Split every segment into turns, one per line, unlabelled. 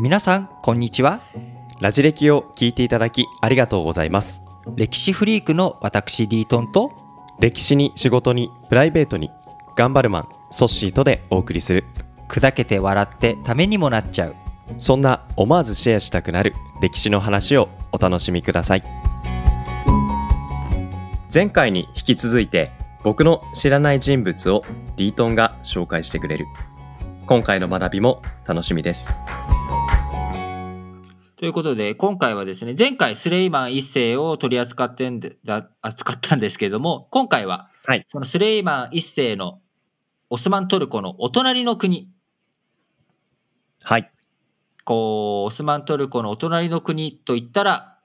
皆さんこんにちは。
ラジ歴を聞いていただきありがとうございます。
歴史フリークの私リートンと
歴史に仕事にプライベートに頑張るマンソッシーとでお送りする。
砕けて笑ってためにもなっちゃう。
そんな思わずシェアしたくなる歴史の話をお楽しみください。前回に引き続いて僕の知らない人物をリートンが紹介してくれる今回の学びも楽しみです。
ということで今回はですね前回スレイマン一世を取り扱ってんでだ扱ったんですけれども今回は
はい。
そのスレイマン一世のオスマントルコのお隣の国。
はい。
こうオスマントルコのお隣の国といったら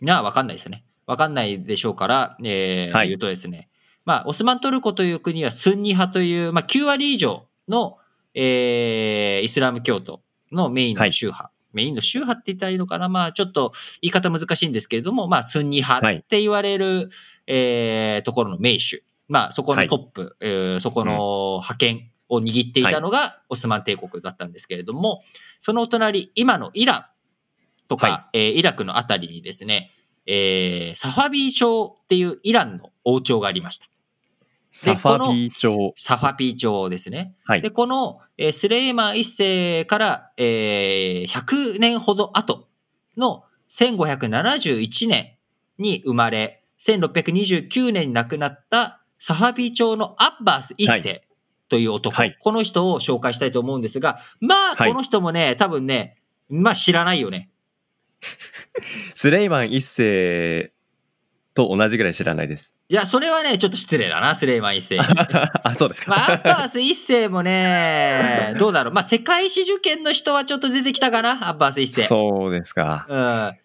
なは分かんないですよね。分かんないでしょうから、えー
はい。
言うとですね。まあオスマントルコという国はスンニ派という、まあ、9割以上の、えーイスラム教徒のメインの宗派、メインの宗派って言ったらいいのかな？まあちょっと言い方難しいんですけれどもまあスンニ派
はい
って言われる、えーところの名手。まあそこのトップ、えーそこの覇権を握っていたのがオスマン帝国だったんですけれども、そのお隣、今のイランとか、
は
えーイラクのあたりにですね、えーサファビー朝っていうイランの王朝がありました。
サファビー朝
サファビー朝ですね。
はい。
で、この、えースレイマン一世から、えー100年ほど後の1571年に生まれ、1629年に亡くなったサファビー朝のアッバース一世、
はい。
という男、
はい。
この人を紹介したいと思うんですが、まあ、
はい。
この人もね、多分ね、まあ知らないよね。
スレイマン一世と同じぐらい知らないです
いや、それはね、ちょっと失礼だな、スレイマン一世に。
あそうですか、
まあ、アッバース一世もね、どうだろう。まあ、世界史受験の人はちょっと出てきたかな、アッバース一世。
そうですか
うん。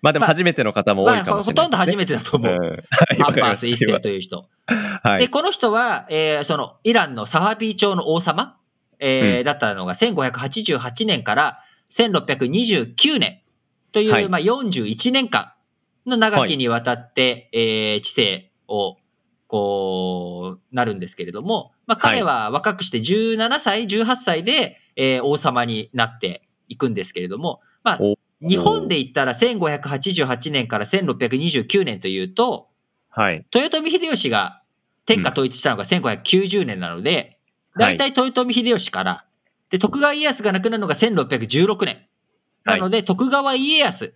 まあでも初めての方も多いかもしれない、
まあほとんど初めてだと思う。
うんはい
アッバース一世という人。
はい
で、この人は、えーその、イランのサファビー朝の王様、えー
うん
だったのが1588年から1629年という、
はい
まあ、41年間の長きにわたって、えー治世を、こう、なるんですけれども、まあ、彼は若くして17歳、18歳で、えー王様になっていくんですけれども、まあ
お、
日本で言ったら1588年から1629年というと、
はい。
豊臣秀吉が天下統一したのが1590年なので、大体豊臣秀吉から、で、徳川家康が亡くなるのが1616年。なので、徳川家康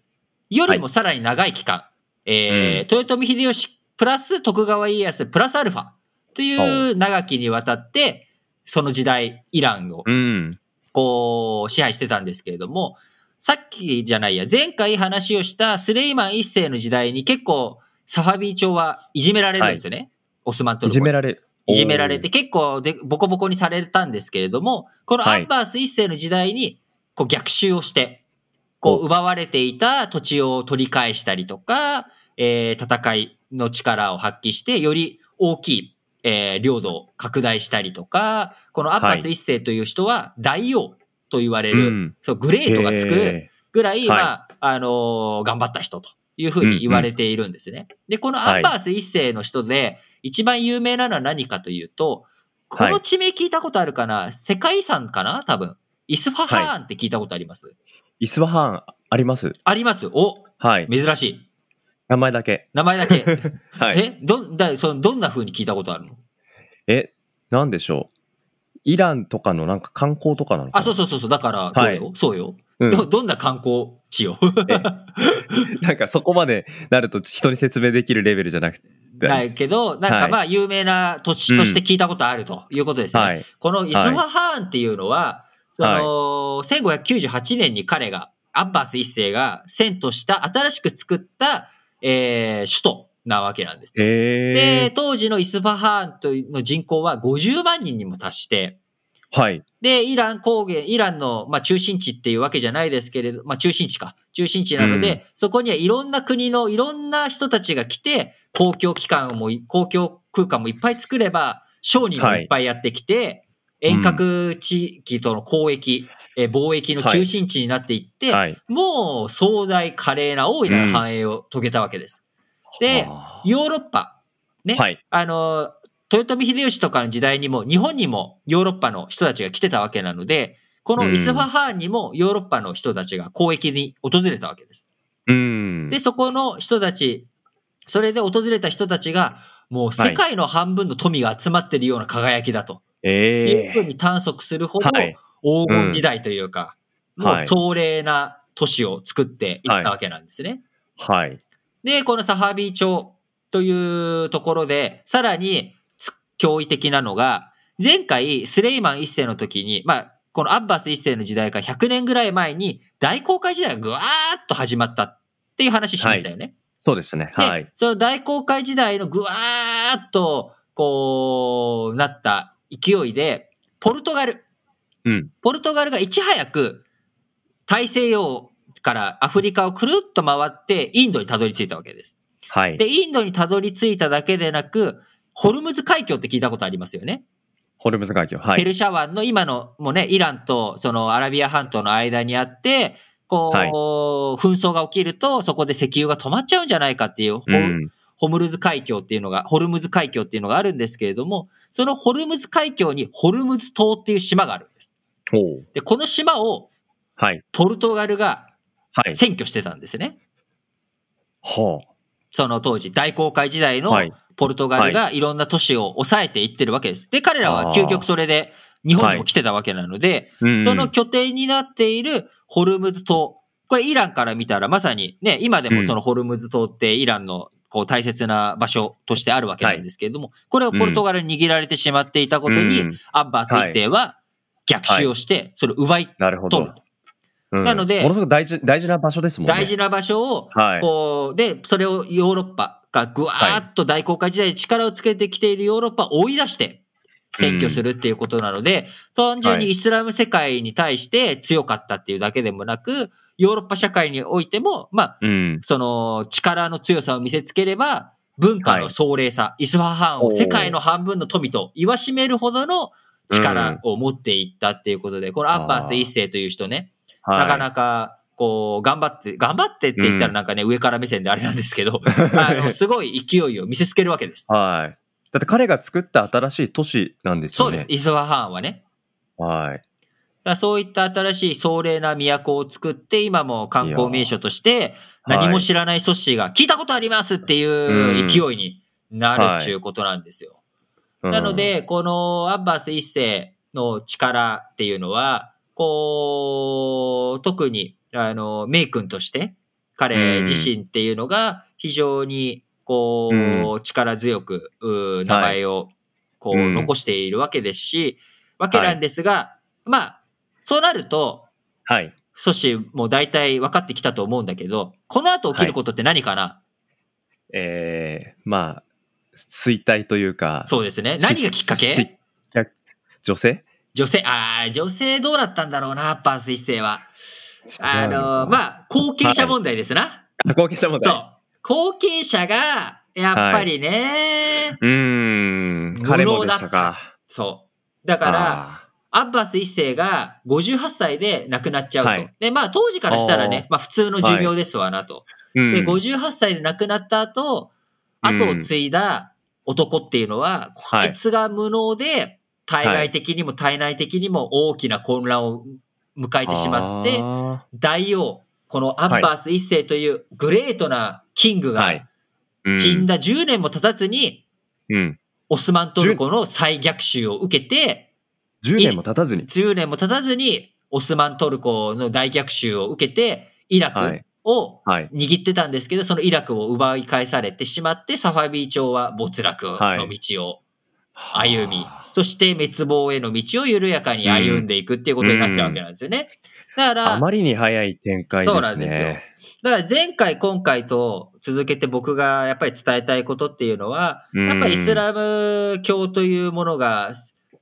よりもさらに長い期間、えー豊臣秀吉プラス徳川家康プラスアルファという長きにわたって、その時代、イランを
うん。
こう支配してたんですけれども、さっきじゃないや、前回話をしたスレイマン一世の時代に結構サファビー朝はいじめられるんですよね。オスマント
い
ルコに
じめられ
いじめられて結構でボコボコにされたんですけれども、このアンバース一世の時代にこう逆襲をして、こう
お
奪われていた土地を取り返したりとか、えー戦いの力を発揮して、より大きい、えー領土を拡大したりとか、このアンバース一世という人は大王と言われる、
うん。
そうグレートがつく
へ
ぐらい、
はい。
まあ、あのー頑張った人というふうに言われているんですね。で、このアンバース一世の人で、一番有名なのは何かというと、この地名聞いたことあるかな、世界遺産かな？多分。イスファハーンって聞いたことあります、
イスワハーンあります？
あります。お
はい。
珍しい。
名前だけ。
名前だけ。
はい。
えどんだそのどんな風に聞いたことあるの？
えなんでしょう？イランとかのなんか観光とかなのかな？
あ、そうそうそうそう。だから、うよ。そうよ。
うん。
どどんな観光地よ。
なんかそこまでなると人に説明できるレベルじゃなくて。
ないけど、なんかまあ有名な土地として聞いたことあるということですね。
はい。
このイスファハーンっていうのは、その、1598年に彼が、アッバース一世が遷都した、新しく作った、えー首都なわけなんです。で
え、
当時のイスファハーンというの人口は50万人にも達して、
ー、はい。
で、イラン高原、イランの、まあ、中心地っていうわけじゃないですけれど、まあ、中心地か。中心地なので、
うん。
そこにはいろんな国のいろんな人たちが来て、公共機関もい、公共空間もいっぱい作れば、商人もいっぱいやってきて、遠隔地域との交易、えー貿易の中心地になっていって、
はい。
もう壮大華麗な大いなる繁栄を遂げたわけです。で
は
ヨーロッパ、ね、
はい。
あの、豊臣秀吉とかの時代にも、日本にもヨーロッパの人たちが来てたわけなので、このイスファハーンにもヨーロッパの人たちが交易に訪れたわけです。
うん。
で、そこの人たち、それで訪れた人たちが、もう世界の半分の富が集まってるような輝きだと、
え
いうふう
え
に探索するほど
はい。
黄金時代というか、もう
はい
壮麗な都市を作っていったわけなんですね。
はい。
で、このサハビー朝というところで、さらにつ驚異的なのが、前回スレイマン一世の時に、まあ、このアッバス一世の時代から100年ぐらい前に大航海時代がぐわーっと始まったっていう話しましたよね。
そうですね。
で
はい。
その大航海時代のぐわーっとこうなった勢いで、ポルトガル、
うん。
ポルトガルがいち早く大西洋からアフリカをくるっと回ってインドにたどり着いたわけです。
はい。
で、インドにたどり着いただけでなく、ホルムズ海峡って聞いたことありますよね。
ホルムズ海峡。はい。
ペルシャ湾の今のもうね、イランとそのアラビア半島の間にあって、こう、
はい
紛争が起きると、そこで石油が止まっちゃうんじゃないかっていう、ホ
うん。
ホムルズ海峡っていうのが、ホルムズ海峡っていうのがあるんですけれども、そのホルムズ海峡にホルムズ島っていう島があるんです。で、この島を
はい。
ポルトガルが
はい。
占拠してたんですね。
は
その当時、大航海時代
あ。
の
はい。
ポルトガルがいろんな都市を抑えていってるわけです。で、彼らは究極それで日本にも来てたわけなので、
うん
その拠点になっているホルムズ島、これイランから見たらまさにね、今でもそのホルムズ島ってイランのこう大切な場所としてあるわけなんですけれども、これをポルトガルに握られてしまっていたことに、
うん
アッバース一世は逆襲をして、それを奪い
なるほど
取る。と。
うん
なので
ものすごく大事大事な場所ですもんね。
大事な場所を、
はい。
こう、で、それをヨーロッパがぐわーっと大航海時代に力をつけてきているヨーロッパを追い出して、占拠するっていうことなので、単純にイスラム世界に対して強かったっていうだけでもなく、ヨーロッパ社会においても、まあ、
うん。
その力の強さを見せつければ、文化の壮麗さ、イスファハンを世界の半分の富と言わしめるほどの力を持っていったっていうことで、このアッバース一世という人ね、
はい。
なかなか、こう、頑張って、頑張ってって言ったらなんかね、上から目線であれなんですけど、あの、すごい勢いを見せつけるわけです。
はい。だって彼が作った新しい都市なんですよね。
そうです、イスファハンはね。
はい。
だそういった新しい壮麗な都を作って、今も観光名所として、何も知らないソッシーが聞いたことありますっていう勢いになるっていうことなんですよ。
うん。
なの、で、このアッバース一世の力っていうのは、こう、特に、あの、メイ君として、彼自身っていうのが非常に、こう、
う
力強く、う名前を、こう、
うん。
残しているわけですし、わけなんですが、まあ、そうなると、
はい。
ソシも大体分かってきたと思うんだけど、この後起きることって何かな、
えー、まあ、衰退というか、
そうですね。
し
何がきっかけ？
し女性？
女性、ああ、女性どうだったんだろうな、パース一世は。あの、
あ、
まあ、後継者問題ですな。
後継者問題。
そう。後継者が、やっぱりね、
うーん、彼もでしたか。
そう。だから、
あ
アッバス一世が58歳で亡くなっちゃうと。
はい。
で、まあ、当時からしたらね、まあ、普通の寿命ですわなと。
ー、うん。
で、58歳で亡くなった後、後を継いだ男っていうのは、こ
はい。
いつが無能で、対外的にも体内的にも大きな混乱を迎えてしまって、
あ
大王、このアッバース一世というグレートなキングが死んだ10年も経たずに。オスマントルコの再逆襲を受けて、
10年も経たずに。
10年も経たずに、オスマントルコの大逆襲を受けて、イラク
はい
を
はい。
握ってたんですけど、そのイラクを奪い返されてしまって、サファビー朝は没落の道を歩み、
は
そして滅亡への道を緩やかに歩んでいくっていうことになっちゃうわけなんですよね。だから、
あまりに早い展開ですね。
そうなんですよだから前回、今回と続けて僕がやっぱり伝えたいことっていうのは、
うん
やっぱりイスラム教というものが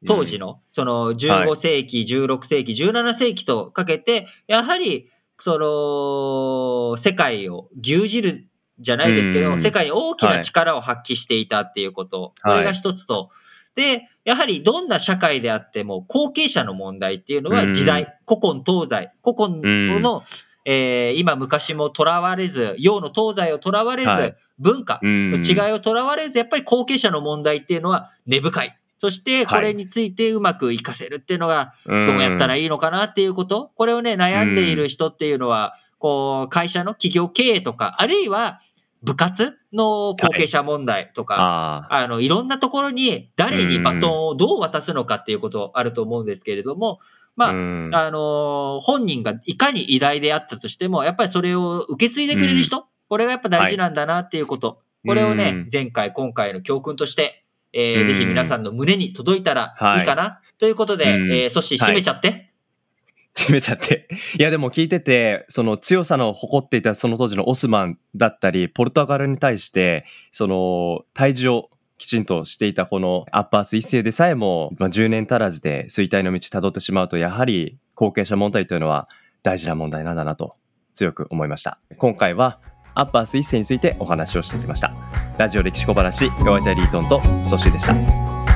当時のその15世紀、16世紀、17世紀とかけて、やはりその世界を牛耳るじゃないですけど、
うん。
世界に大きな力を発揮していたっていうこと、これが一つと、で、やはりどんな社会であっても後継者の問題っていうのは時代、古今東西、古今の、えー今昔もとらわれず、洋の東西をとらわれず、
はい。
文化
うん。
の違いをとらわれず、やっぱり後継者の問題っていうのは根深い。そして、これについてうまく活かせるっていうのが、
ど
どうやったら
い
いいのかなっていうこと、これをね、悩んでいる人っていうのは、こう、会社の企業経営とか、あるいは部活の後継者問題とか、
ああ、
あの、いろんなところに誰にバトンをどう渡すのかっていうことあると思うんですけれども、まあ、
うん。
あのー本人がいかに偉大であったとしても、やっぱりそれを受け継いでくれる人、これがやっぱ大事なんだなっていうこと、これをね、
うん。
前回、今回の教訓として、えー
うん
ぜひ皆さんの胸に届いたら
はい
いいかな、ということで、
うん
えー、そし、締めちゃって。
閉めちゃって。いやでも聞いてて、その強さの誇っていたその当時のオスマンだったり、ポルトガルに対して、その退治をきちんとしていたこのアッパース一世でさえも、まあ、10年足らずで衰退の道たどってしまうと、やはり後継者問題というのは大事な問題なんだなと強く思いました。今回はアッパース一世についてお話をしてきました。ラジオ歴史小話、ガワイタリートンとソシーでした。